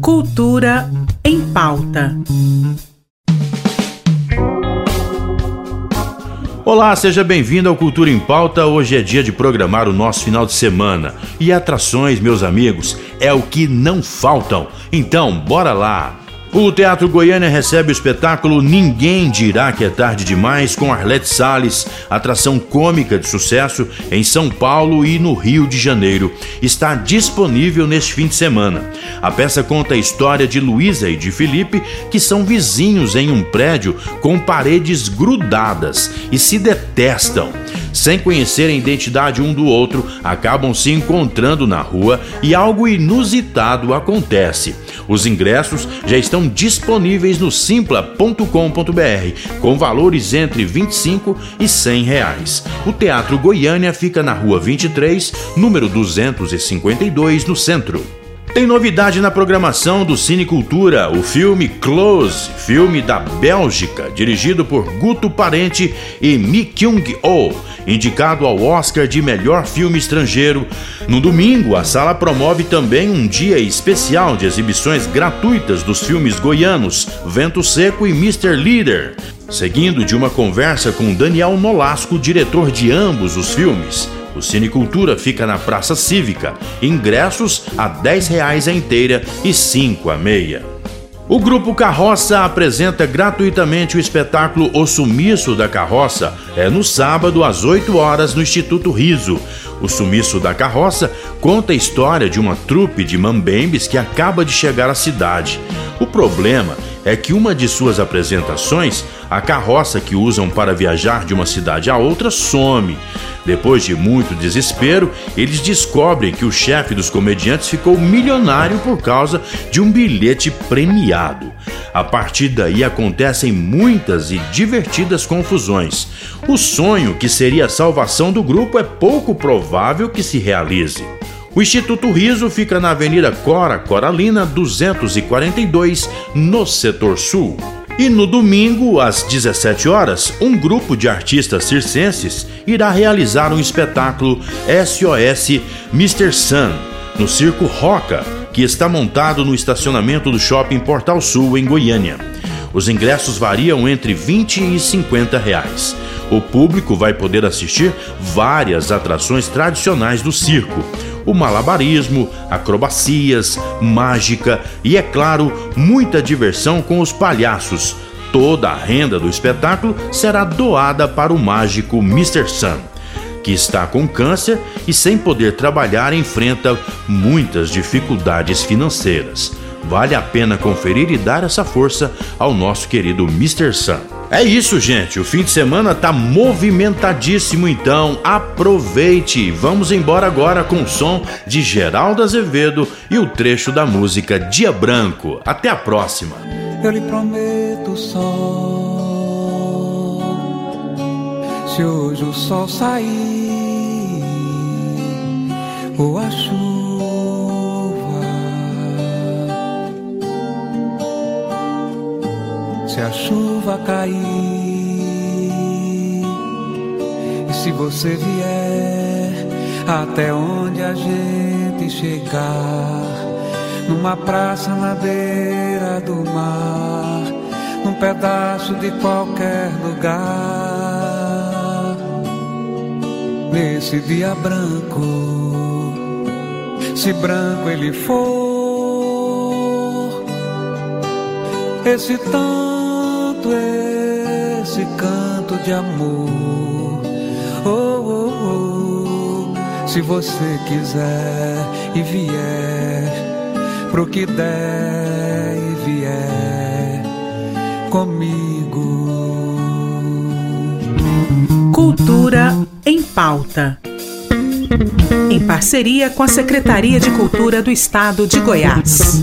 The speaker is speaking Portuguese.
Cultura em pauta. Olá, seja bem-vindo ao Cultura em Pauta. Hoje é dia de programar o nosso final de semana. E atrações, meus amigos, é o que não faltam. Então, bora lá! O Teatro Goiânia recebe o espetáculo Ninguém Dirá Que É Tarde Demais com Arlete Salles, atração cômica de sucesso em São Paulo e no Rio de Janeiro. Está disponível neste fim de semana. A peça conta a história de Luísa e de Felipe, que são vizinhos em um prédio com paredes grudadas e se detestam sem conhecer a identidade um do outro, acabam se encontrando na rua e algo inusitado acontece. Os ingressos já estão disponíveis no simpla.com.br, com valores entre 25 e 100 reais. O Teatro Goiânia fica na rua 23, número 252, no centro. Tem novidade na programação do Cine Cultura, o filme Close, filme da Bélgica, dirigido por Guto Parente e Mi Kyung-oh, indicado ao Oscar de melhor filme estrangeiro. No domingo, a sala promove também um dia especial de exibições gratuitas dos filmes goianos Vento Seco e Mr. Leader, seguindo de uma conversa com Daniel Nolasco, diretor de ambos os filmes. O Cine Cultura fica na Praça Cívica. Ingressos a R$ 10 a inteira e 5 a meia. O Grupo Carroça apresenta gratuitamente o espetáculo O Sumiço da Carroça. É no sábado, às 8 horas, no Instituto Riso. O Sumiço da Carroça conta a história de uma trupe de mambembes que acaba de chegar à cidade. O problema é que uma de suas apresentações, a carroça que usam para viajar de uma cidade a outra, some. Depois de muito desespero, eles descobrem que o chefe dos comediantes ficou milionário por causa de um bilhete premiado. A partir daí acontecem muitas e divertidas confusões. O sonho, que seria a salvação do grupo, é pouco provável que se realize. O Instituto Riso fica na Avenida Cora Coralina 242, no setor sul. E no domingo, às 17 horas, um grupo de artistas circenses irá realizar um espetáculo SOS Mr. Sun no Circo Roca, que está montado no estacionamento do Shopping Portal Sul, em Goiânia. Os ingressos variam entre 20 e 50 reais. O público vai poder assistir várias atrações tradicionais do circo o malabarismo, acrobacias, mágica e, é claro, muita diversão com os palhaços. Toda a renda do espetáculo será doada para o mágico Mr. Sun, que está com câncer e, sem poder trabalhar, enfrenta muitas dificuldades financeiras. Vale a pena conferir e dar essa força ao nosso querido Mr. Sun. É isso, gente. O fim de semana tá movimentadíssimo, então aproveite. Vamos embora agora com o som de Geraldo Azevedo e o trecho da música Dia Branco. Até a próxima. Eu lhe prometo sol. Se hoje o sol sair, ou a chuva se a chuva cair e se você vier até onde a gente chegar, numa praça na beira do mar, num pedaço de qualquer lugar, nesse dia branco, se branco ele for. Esse tão esse canto de amor. Oh, oh, oh. Se você quiser e vier pro que der e vier comigo. Cultura em pauta. Em parceria com a Secretaria de Cultura do Estado de Goiás.